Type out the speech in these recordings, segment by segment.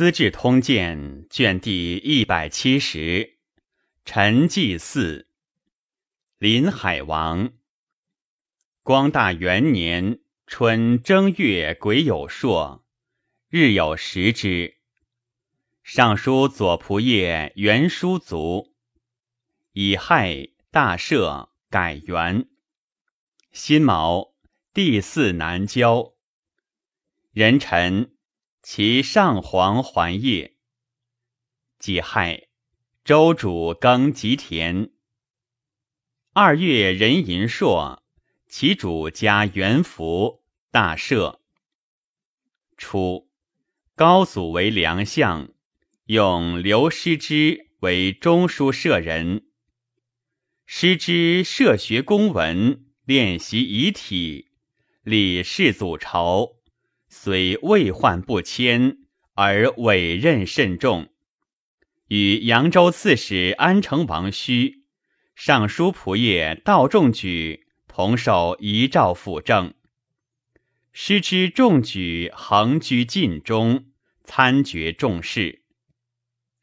资治通鉴》卷第一百七十，陈纪四，临海王。光大元年春正月癸酉朔，日有食之。尚书左仆射袁叔卒，乙亥大赦，改元。辛卯，第四南郊。人臣。其上皇还业，己亥，周主耕吉田。二月壬寅朔，其主加元福，大赦。初，高祖为良相，用刘师之为中书舍人。师之涉学公文，练习遗体，礼世祖朝。虽未患不迁，而委任甚重。与扬州刺史安成王须、尚书仆射道仲举同受遗诏辅政。师之仲举恒居晋中，参决众事。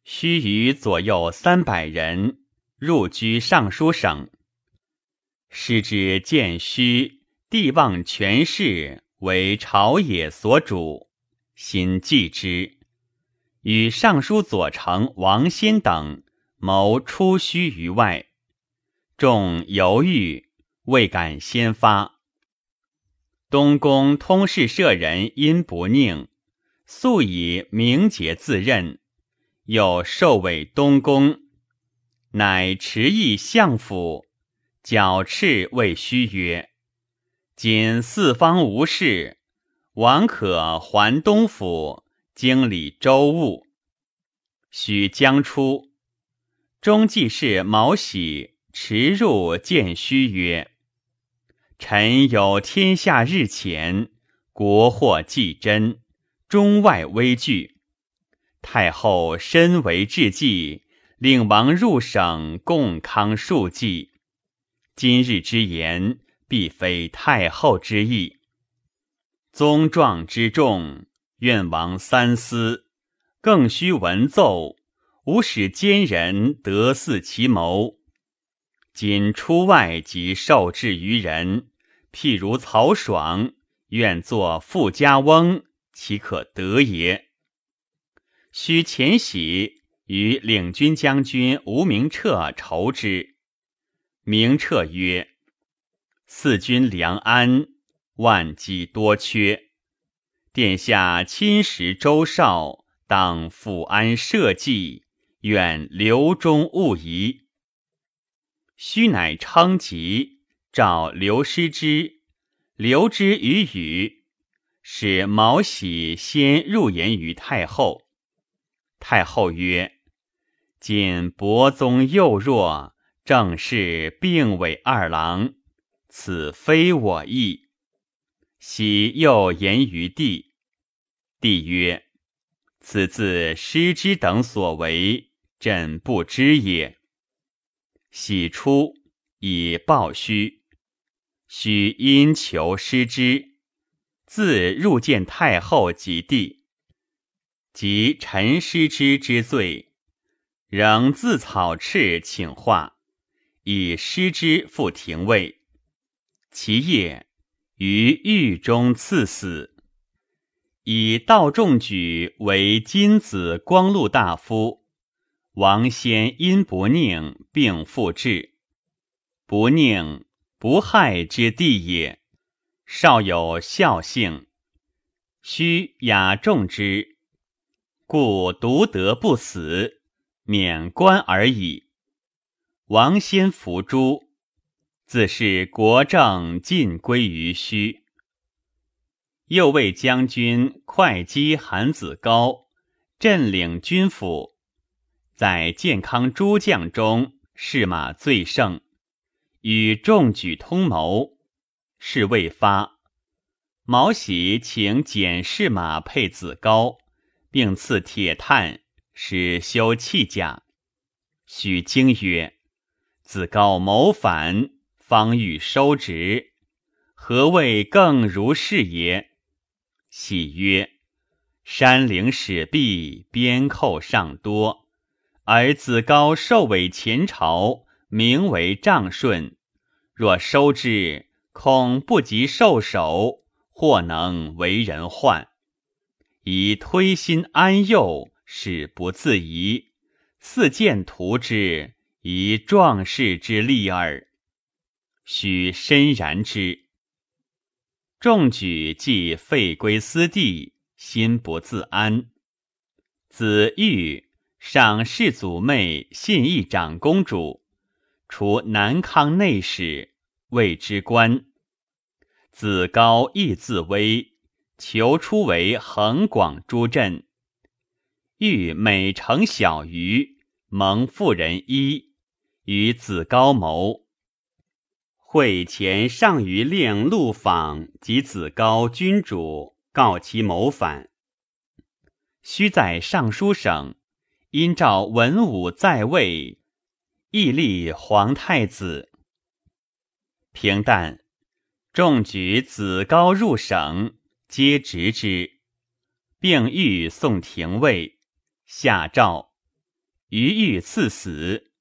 须臾左右三百人入居尚书省。师之见须帝望权势。为朝野所主，心忌之。与尚书左丞王欣等谋出须于外，众犹豫，未敢先发。东宫通事舍人因不宁，素以名节自任，又授为东宫，乃持意相府，矫敕谓虚曰。今四方无事，王可还东府，经理州务。许将出，中记事毛喜驰入见虚曰：“臣有天下日前，国祸既真，中外危惧。太后身为至计，令王入省共康数计。今日之言。”必非太后之意。宗状之重，愿王三思，更须文奏，吾使奸人得似其谋。今出外即受制于人，譬如曹爽，愿作富家翁，岂可得也？须遣喜与领军将军吴明彻筹之。明彻曰。四君良安，万机多缺。殿下亲识周少，当抚安社稷，愿留中勿疑。须乃昌吉，召刘师之，留之于宇，使毛喜先入言于太后。太后曰：“今伯宗幼弱，正是病委二郎。”此非我意。喜又言于帝，帝曰：“此自师之等所为，朕不知也。”喜出以报虚，须因求师之，自入见太后及帝，及臣师之之罪，仍自草敕请化，以师之复廷尉。其业于狱中赐死，以道仲举为金子光禄大夫。王先因不宁，并复至。不宁，不害之地也。少有孝性，须雅重之，故独得不死，免官而已。王先伏诛。自是国政尽归于虚。右卫将军会稽韩子高镇领军府，在健康诸将中士马最盛，与众举通谋，事未发。毛喜请简士马配子高，并赐铁炭，使修器甲。许经曰：“子高谋反。”方欲收职，何谓更如是也？喜曰：“山陵史壁，边寇尚多，而子高受委前朝，名为仗顺。若收之，恐不及受守，或能为人患。以推心安幼，使不自疑。似见图之，以壮士之力耳。须深然之。众举既废归私地。心不自安。子玉赏世祖妹信义长公主，除南康内史，谓之官。子高亦自危，求出为横广诸镇。欲每乘小舆，蒙妇人衣，与子高谋。会前上于令陆访及子高君主。告其谋反，须在尚书省，因召文武在位，亦立皇太子。平旦，众举子高入省，皆执之，并欲送廷尉。下诏，余欲赐死，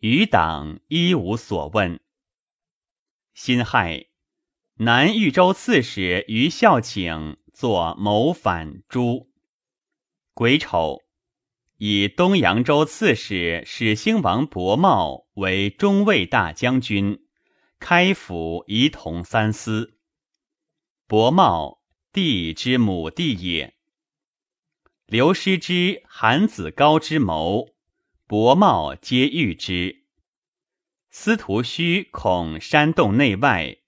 余党一无所问。辛亥，南豫州刺史于孝请。作谋反诛。癸丑，以东扬州刺史始兴王伯茂为中尉大将军，开府仪同三司。伯茂，弟之母弟也。刘师之、韩子高之谋，伯茂皆遇之。司徒须恐煽动内外，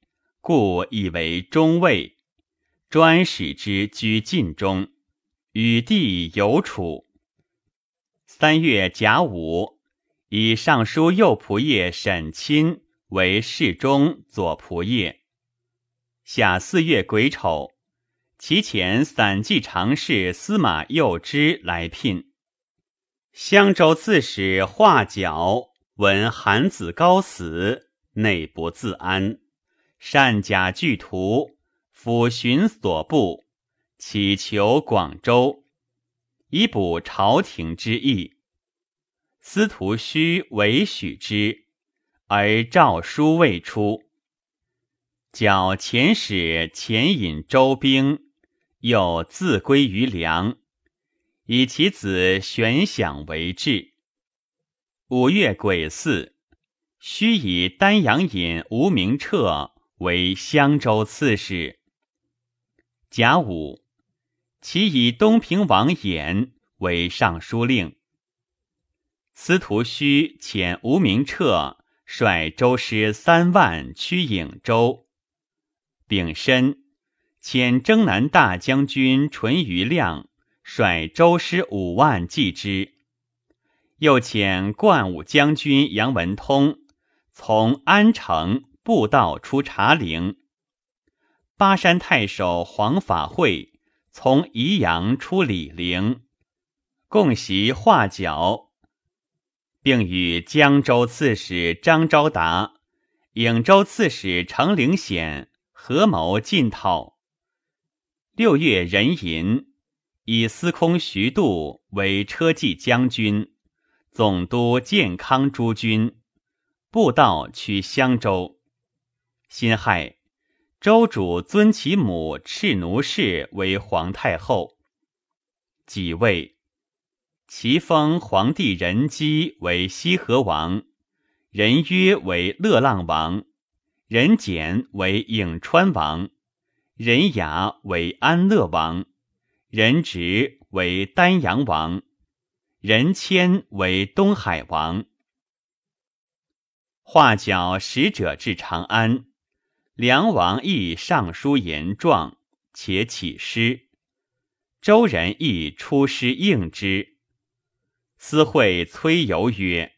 故以为中尉。专使之居晋中，与帝有处。三月甲午，以尚书右仆射沈钦为侍中左仆射。夏四月癸丑，其前散骑常侍司马右之来聘。襄州刺史华角闻韩子高死，内不自安，善假具图。抚寻所部，乞求广州，以补朝廷之意。司徒须为许之，而诏书未出。矫遣使遣引周兵，又自归于梁，以其子玄享为质。五月癸巳，须以丹阳尹吴明彻为襄州刺史。甲午，其以东平王衍为尚书令。司徒须遣吴明彻率周师三万驱颍州。丙申，遣征南大将军淳于亮率周师五万继之。又遣冠武将军杨文通从安城步道出茶陵。巴山太守黄法会从宜阳出李陵，共袭画角，并与江州刺史张昭达、颍州刺史程灵显合谋进讨。六月壬寅，以司空徐度为车骑将军、总督建康诸军，步道取襄州。辛亥。周主尊其母赤奴氏为皇太后，即位，其封皇帝仁基为西河王，仁约为乐浪王，仁简为颍川王，仁雅为安乐王，仁直为丹阳王，人谦为东海王。画角使者至长安。梁王亦上书言状，且起诗。周人亦出师应之。司会崔游曰：“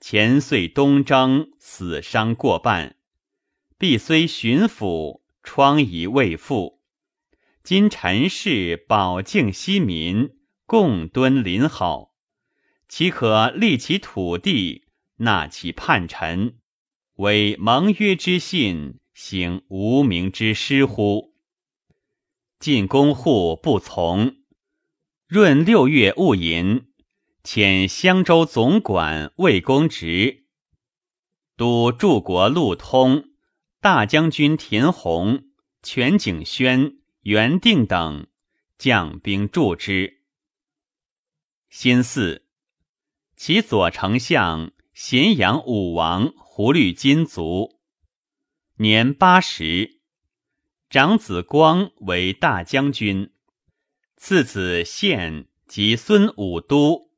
前岁东征，死伤过半，必虽巡抚，疮痍未复。今陈氏保境息民，共敦邻好，岂可立其土地，纳其叛臣，为盟约之信？”行无名之师乎？晋公户不从，闰六月戊寅，遣襄州总管魏公直，都柱国路通、大将军田弘、全景轩、袁定等将兵助之。辛巳，其左丞相咸阳武王胡律金卒，年八十。长子光为大将军，次子献及孙武都，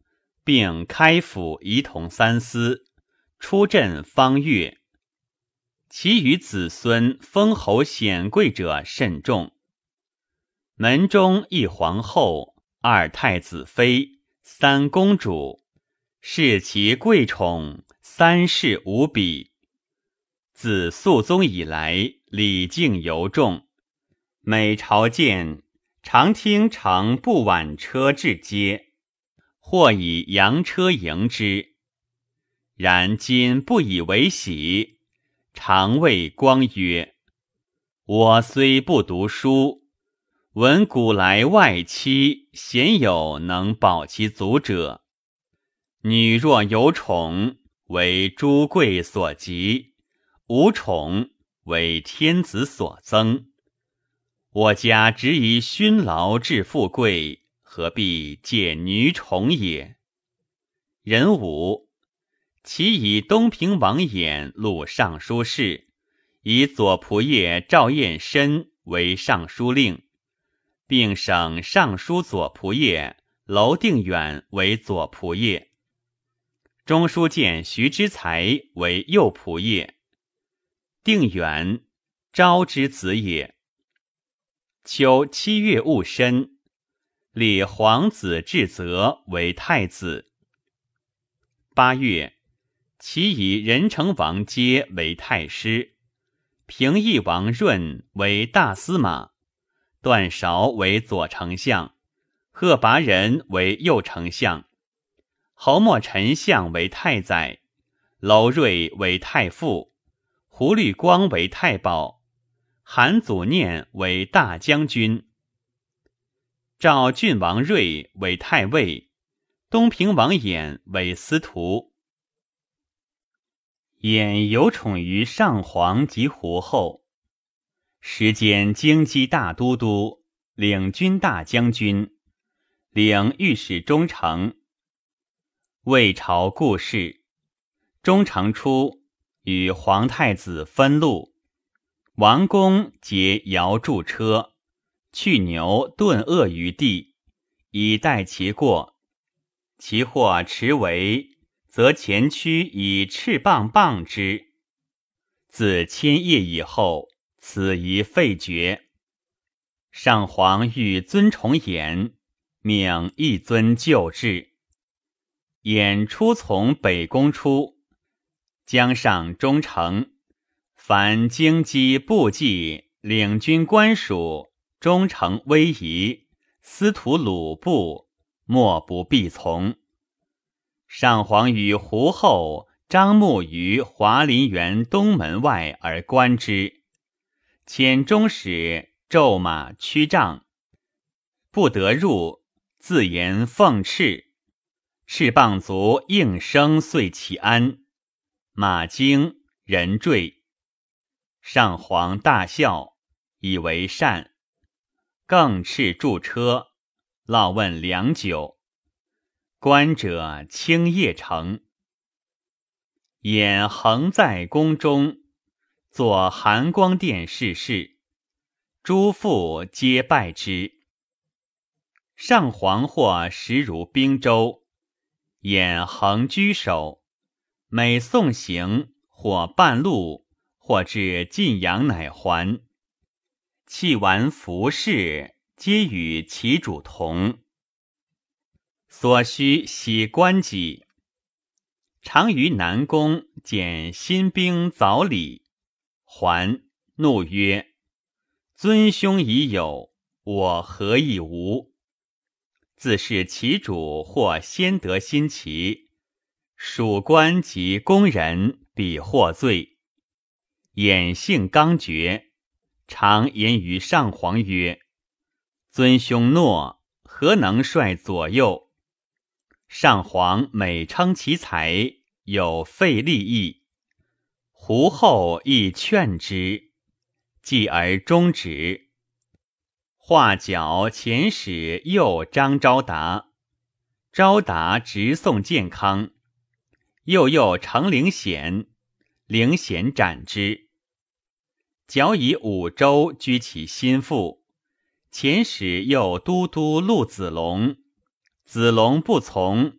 并开府仪同三司，出镇方越。其余子孙封侯显贵者甚众。门中一皇后，二太子妃。三公主，视其贵宠，三世无比。自肃宗以来，礼敬尤重。每朝见，常听乘不晚车至街，或以洋车迎之。然今不以为喜，常谓光曰：“我虽不读书。”闻古来外戚鲜有能保其族者，女若有宠，为诸贵所及；无宠，为天子所增。我家只以勋劳致富贵，何必借女宠也？人武，其以东平王衍录尚书事，以左仆射赵彦深为尚书令。并省尚书左仆射娄定远为左仆射，中书监徐之才为右仆射。定远，昭之子也。秋七月戊申，立皇子至泽为太子。八月，其以仁成王阶为太师，平邑王润为大司马。段韶为左丞相，贺拔仁为右丞相，侯莫丞相为太宰，娄睿为太傅，胡律光为太保，韩祖念为大将军，赵郡王睿为太尉，东平王衍为司徒。衍有宠于上皇及胡后。时兼京畿大都督、领军大将军、领御史中丞。魏朝故事，中丞初与皇太子分路，王公结摇柱车，去牛顿恶于地，以待其过。其或持为，则前驱以赤棒棒之。自千叶以后。此宜废绝。上皇欲尊崇衍，命一尊旧制。衍初从北宫出，江上中丞，凡京畿部骑、领军官属、忠诚威仪、司徒鲁部，莫不必从。上皇与胡后张牧于华林园东门外而观之。遣中使骤马驱杖，不得入，自言奉敕，敕棒卒应声遂其安。马惊人坠，上皇大笑，以为善，更敕驻车，烙问良久。观者轻夜成，眼横在宫中。作含光殿逝世，诸父皆拜之。上皇或时如兵州，眼横居首，每送行或半路，或至晋阳乃还。弃完服饰，皆与其主同。所需洗官己，常于南宫见新兵早礼。还怒曰：“尊兄已有，我何以无？”自是其主或先得新旗，属官及宫人必获罪。衍性刚决，常言于上皇曰：“尊兄诺，何能率左右？上皇每称其才，有废立意。胡后亦劝之，继而终止。画角遣使右张昭达，昭达直送建康，又又成灵显，灵显斩之。矫以五州居其心腹，遣使又都督陆子龙，子龙不从，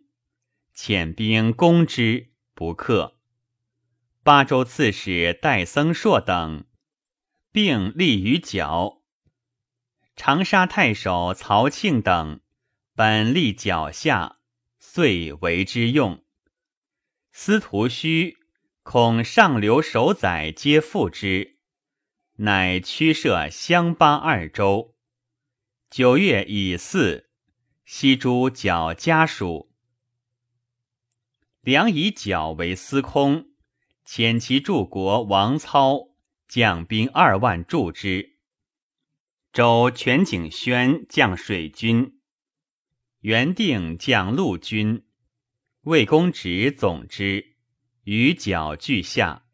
遣兵攻之，不克。巴州刺史戴僧硕等并立于角，长沙太守曹庆等本立脚下，遂为之用。司徒须恐上流守宰皆附之，乃驱设襄巴二州。九月乙巳，西诸角家属，梁以角为司空。遣其助国王操将兵二万助之。周全景轩将水军，元定将陆军，魏公直总之，与角俱下。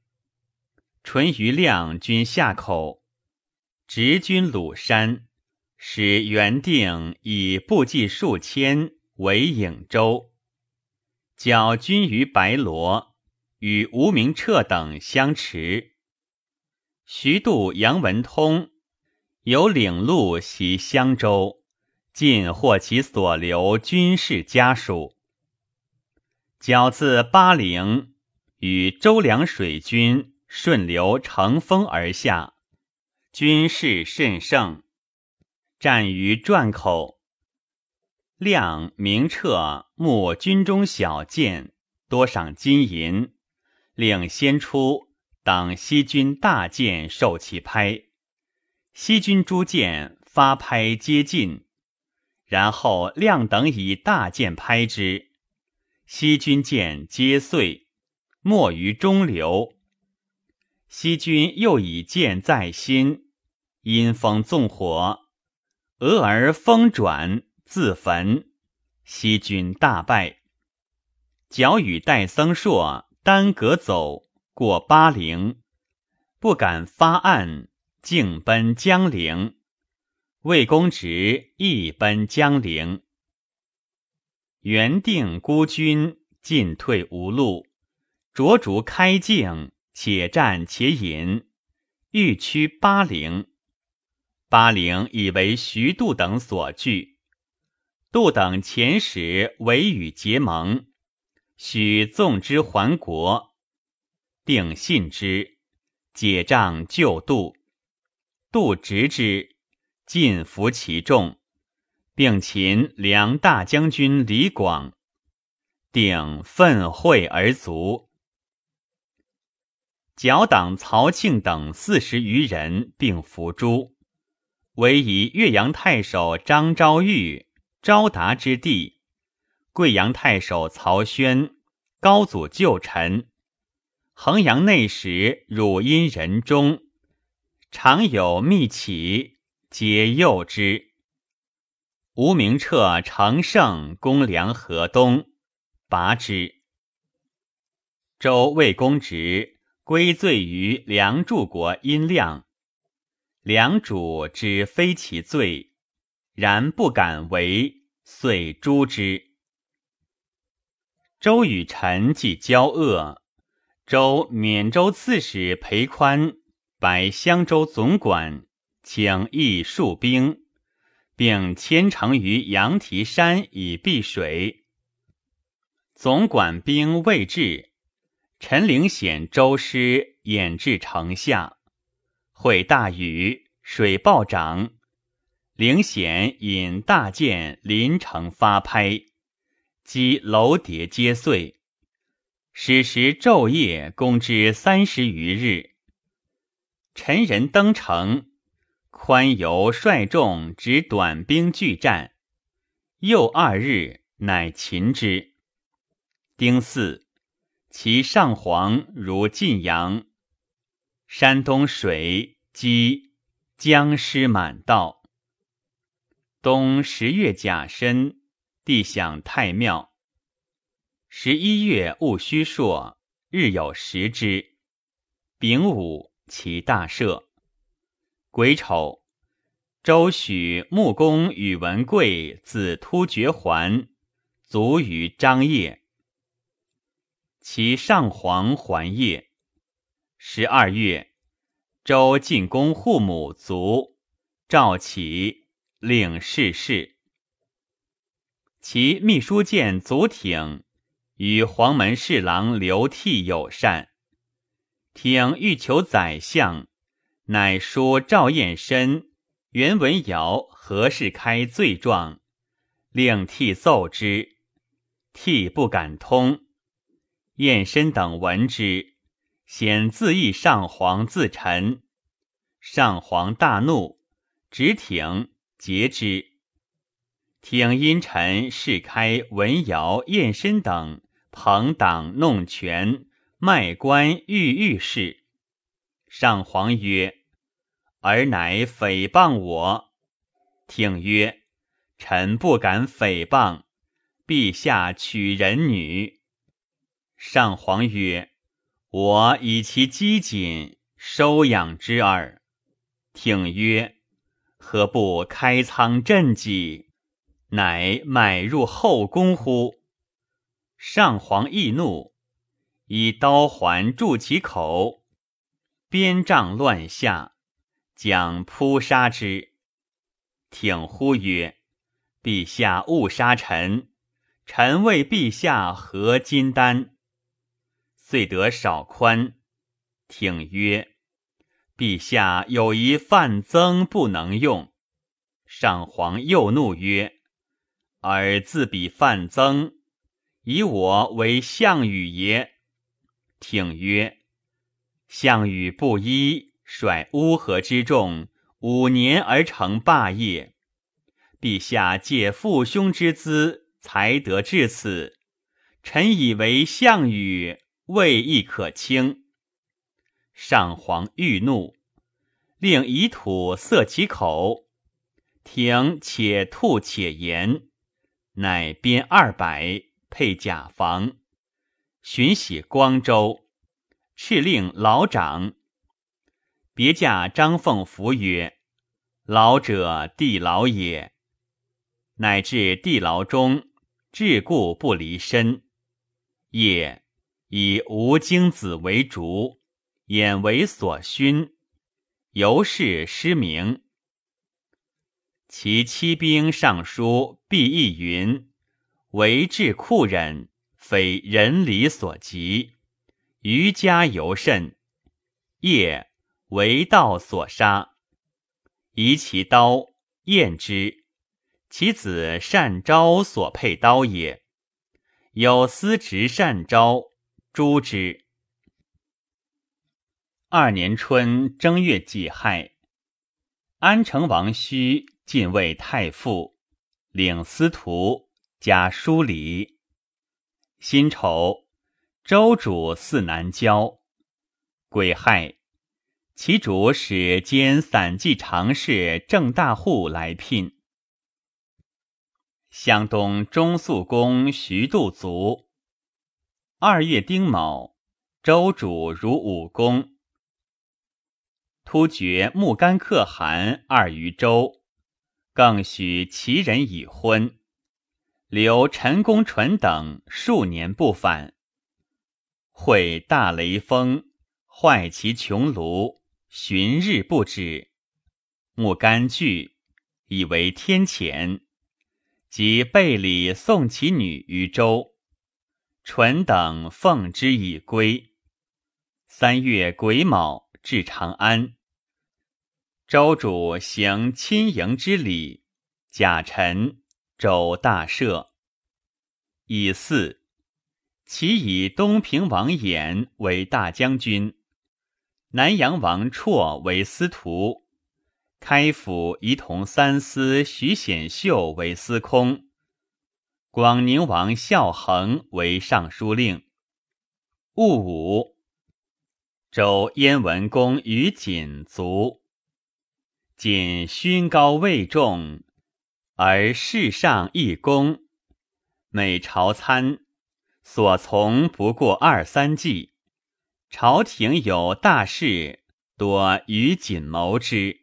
淳于亮军下口，直军鲁山，使元定以步骑数千为颍州，角军于白罗。与吴明彻等相持。徐度、杨文通有领路袭襄州，尽获其所留军事家属。剿自巴陵，与周梁水军顺流乘风而下，军事甚盛，战于转口。亮、明彻募军中小舰，多赏金银。令先出，等西军大舰受其拍，西军诸舰发拍皆尽，然后亮等以大舰拍之，西军舰皆碎，没于中流。西军又以舰在心，因风纵火，俄而风转，自焚，西军大败。矫与戴僧硕。单隔走过巴陵，不敢发案，径奔江陵。魏公直亦奔江陵。原定孤军进退无路，着逐开境，且战且引，欲趋巴陵。巴陵以为徐度等所据，度等遣使为与结盟。许纵之还国，定信之，解帐救度，度执之，尽服其众，并擒梁大将军李广，定愤恚而卒。剿党曹庆等四十余人，并伏诛，唯以岳阳太守张昭玉、昭达之弟。贵阳太守曹宣、高祖旧臣，衡阳内史汝阴人中，常有密启，皆诱之。吴明彻、乘胜攻梁河东，拔之。周魏公直归罪于梁柱国殷亮，梁主知非其罪，然不敢为，遂诛之。周与臣既交恶，周缅州刺史裴宽白襄州总管，请义戍兵，并迁城于羊蹄山以避水。总管兵未至，陈灵显周师掩至城下，会大雨，水暴涨，灵显引大舰临城发拍。击楼叠皆碎，史时昼夜攻之三十余日。陈人登城，宽由率众执短兵拒战，又二日乃擒之。丁巳，其上皇如晋阳，山东水积，僵尸满道。冬十月甲申，地享太庙。十一月戊戌朔，日有食之。丙午，其大赦。癸丑，周许穆公宇文贵子突厥还，卒于张掖。其上皇还业。十二月，周进公护母卒，赵启领世事。其秘书监祖挺与黄门侍郎刘替友善，挺欲求宰相，乃书赵彦深、袁文尧何事开罪状，令替奏之，替不敢通。彦深等闻之，显自缢上皇自陈。上皇大怒，直挺截之。挺因臣事开文尧、彦深等朋党弄权，卖官鬻御事。上皇曰：“尔乃诽谤我。”挺曰：“臣不敢诽谤。陛下取人女。”上皇曰：“我以其机谨收养之耳。”挺曰：“何不开仓赈济，乃买入后宫乎？”上皇易怒，以刀环住其口，鞭杖乱下，将扑杀之。挺呼曰：“陛下勿杀臣，臣为陛下合金丹。”遂得少宽，挺曰：“陛下有一范增不能用。”上皇又怒曰：“而自比范增，以我为项羽也。”挺曰：“项羽不依，率乌合之众五年而成霸业。陛下借父兄之资，才得至此。臣以为项羽。”未亦可轻。上皇欲怒，令以土塞其口，挺且吐且言，乃编二百，配甲房，寻徙光州，敕令老长。别驾张凤福曰：“老者地牢也。”乃至地牢中，至故不离身。夜。以吴精子为主，眼为所熏，由是失明。其七兵尚书毕义云：“为治酷忍，非人理所及。余家尤甚。夜为道所杀，移其刀验之，其子善昭所佩刀也。有司执善昭。”诛之。二年春正月己亥，安成王须进位太傅，领司徒，加书礼。辛丑，周主四南郊。癸亥，其主使兼散骑常侍郑大户来聘。湘东中肃公徐度卒。二月丁卯，周主如武功。突厥木干可汗二于周，更许其人已婚。留陈公纯等数年不返。会大雷锋，坏其穹庐，旬日不止。木干惧，以为天谴，即备礼送其女于周。纯等奉之以归。三月癸卯，至长安。周主行亲迎之礼，假臣，周大赦。乙巳，其以东平王衍为大将军，南阳王绰为司徒，开府仪同三司徐显秀为司空。广宁王孝恒为尚书令。戊午，周燕文公于锦卒。锦勋高位重，而世上一公，每朝参所从不过二三计。朝廷有大事，多于谨谋之。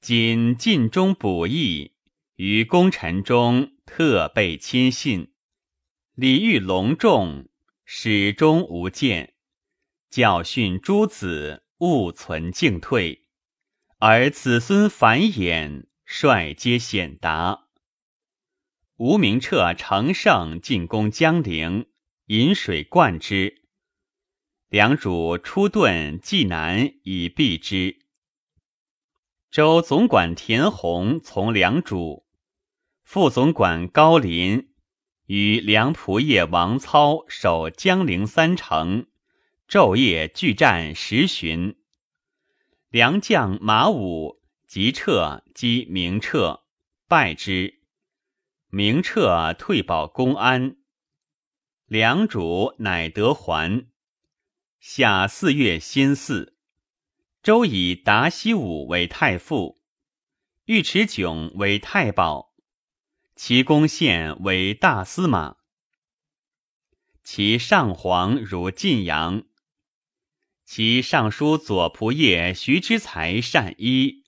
今尽忠补义，于功臣中特备亲信，礼遇隆重，始终无间。教训诸子，勿存敬退，而子孙繁衍，率皆显达。吴明彻乘胜进攻江陵，引水灌之。梁主出遁济南以避之。周总管田弘从梁主，副总管高林与梁仆射王操守江陵三城，昼夜拒战十旬。良将马武即撤击明彻，败之。明彻退保公安，梁主乃得还。夏四月辛巳，周以达西武为太傅，尉迟迥为太保，其公献为大司马。其上皇如晋阳，其尚书左仆射徐之才善医，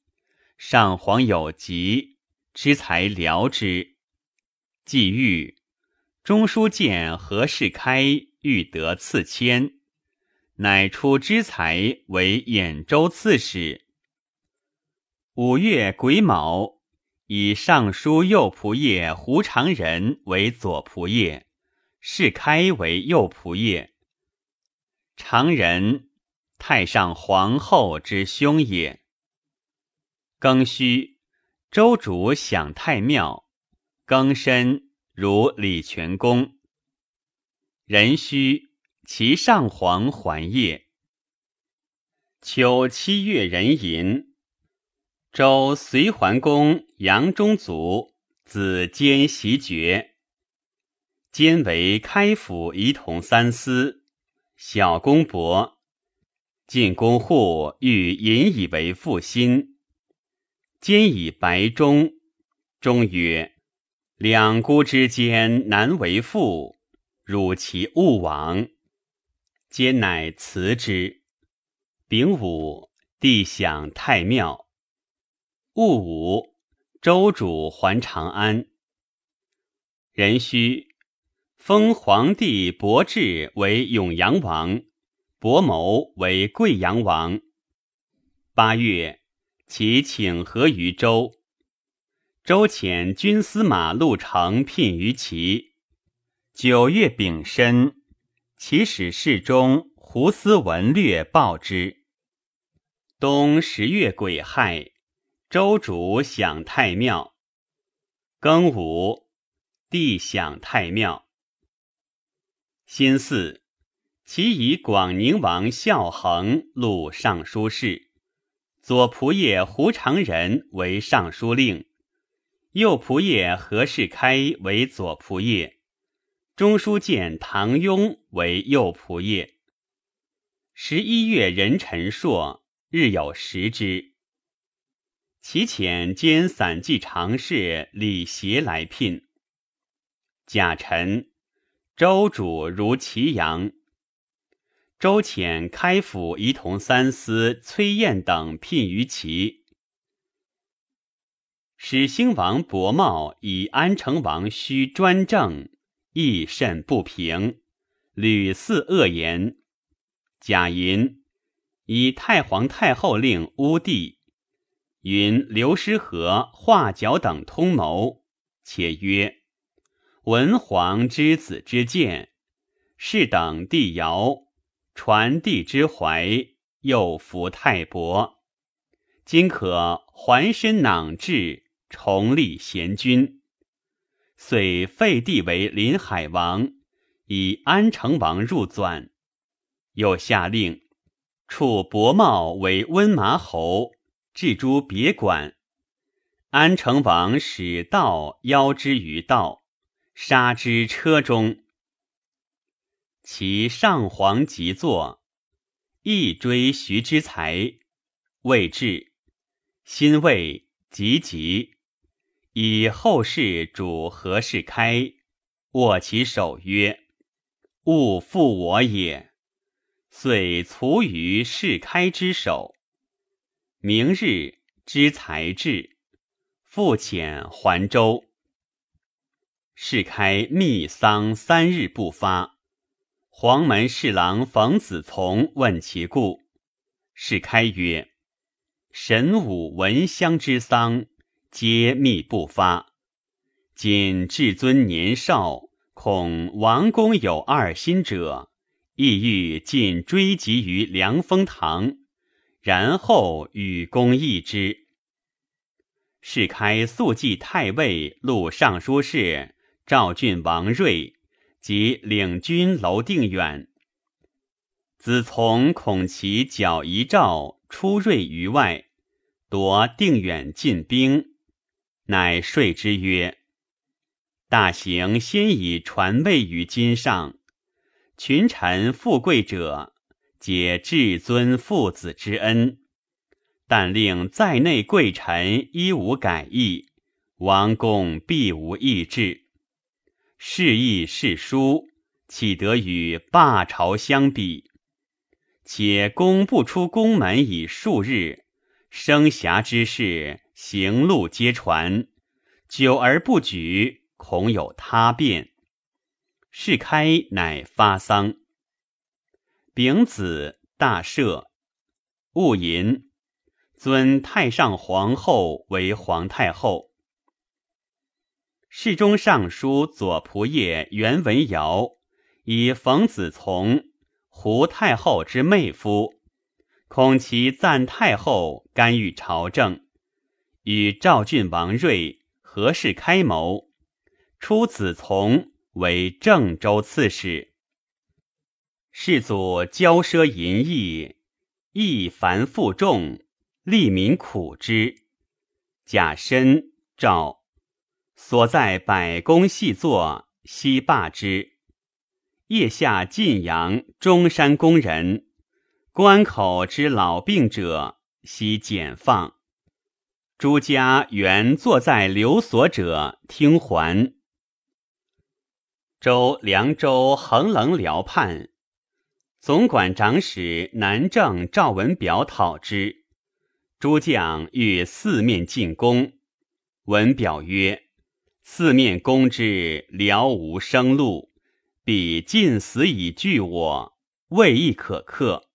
上皇有疾，之才疗之。既愈，中书见何世开欲得赐签。乃出之才为兖州刺史。五月癸卯，以尚书右仆射胡长仁为左仆射，世开为右仆射。常人，太上皇后之兄也。庚戌，周主享太庙。庚申，如礼全公。壬戌。其上皇还业。秋七月壬寅，周隋桓公杨中祖子坚袭爵。坚为开府仪同三司，小公伯。晋公户欲引以为父心。坚以白忠，忠曰：“两孤之间难为父，汝其勿往。”皆乃辞之。丙午，帝享太庙。戊午，周主还长安。壬戌，封皇帝伯志为永阳王，伯谋为贵阳王。八月，其请和于周。周遣军司马陆成聘于齐。九月丙申。其使侍中胡思文略报之。冬十月癸亥，周主享太庙。庚午，帝享太庙。辛巳，其以广宁王孝恒录尚书事，左仆射胡长仁为尚书令，右仆射何世开为左仆射。中书监唐雍为右仆射。十一月壬辰朔，日有食之。其遣兼散骑常侍李协来聘。甲辰，周主如祁阳。周遣开府仪同三司崔彦等聘于齐。始兴王伯茂以安成王须专政。亦甚不平，屡肆恶言。贾寅以太皇太后令乌帝，云刘师和、画角等通谋，且曰：“文皇之子之见，是等帝尧，传帝之怀，又服太伯，今可还身囊志，重立贤君。”遂废帝为临海王，以安成王入纂。又下令处伯茂为温麻侯，置诸别馆。安成王使道邀之于道，杀之车中。其上皇即坐，亦追徐之才，未至，心未急急。以后事主何世开，握其手曰：“勿负我也。”遂卒于世开之手。明日之才至，复遣还州。世开密丧三日不发，黄门侍郎冯子从问其故，世开曰：“神武闻香之丧。”皆密不发。今至尊年少，恐王公有二心者，意欲尽追及于凉风堂，然后与公议之。是开速记太尉、录尚书事赵郡王睿及领军楼定远。子从恐其矫遗诏出锐于外，夺定远进兵。乃说之曰：“大行先以传位于今上，群臣富贵者，皆至尊父子之恩。但令在内贵臣一无改易，王公必无异志。是义是书，岂得与霸朝相比？且公不出宫门以数日，生遐之事。”行路皆传，久而不举，恐有他变。事开乃发丧。丙子，大赦。戊寅，尊太上皇后为皇太后。侍中尚书左仆射袁文尧以冯子从胡太后之妹夫，恐其赞太后干预朝政。与赵郡王睿何氏开谋，出子从为郑州刺史。世祖骄奢淫逸，亦繁负重，利民苦之。贾深、赵所在百工细作，悉罢之。腋下晋阳、中山工人，关口之老病者，悉简放。朱家原坐在留所者听还。州凉州横棱辽畔，总管长史南郑赵文表讨之。诸将欲四面进攻，文表曰：“四面攻之，辽无生路，彼尽死以拒我，未亦可克。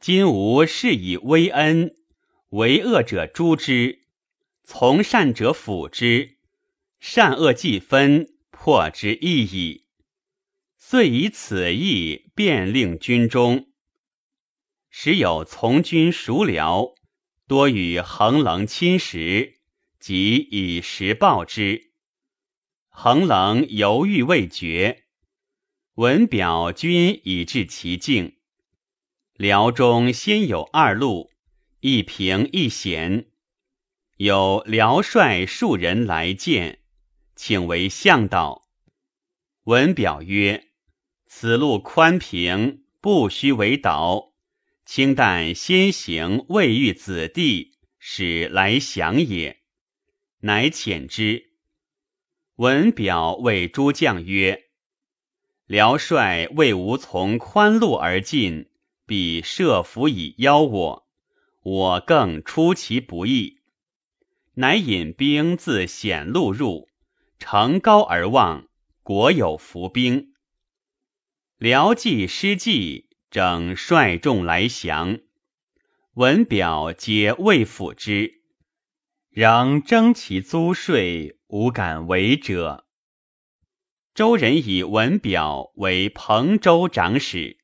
今吾是以威恩。”为恶者诛之，从善者辅之，善恶既分，破之易矣。遂以此意便令军中，时有从军熟僚，多与横棱亲食，即以食报之。横棱犹豫未决，闻表君以至其境。辽中先有二路。一平一险，有辽帅数人来见，请为向导。文表曰：“此路宽平，不须为导。清淡先行未遇子弟，使来降也。”乃遣之。文表谓诸将曰：“辽帅为吾从宽路而进，必设伏以邀我。”我更出其不意，乃引兵自险路入，城高而望，果有伏兵。辽计失计，整率众来降。文表皆未辅之，仍征其租税，无敢违者。周人以文表为彭州长史。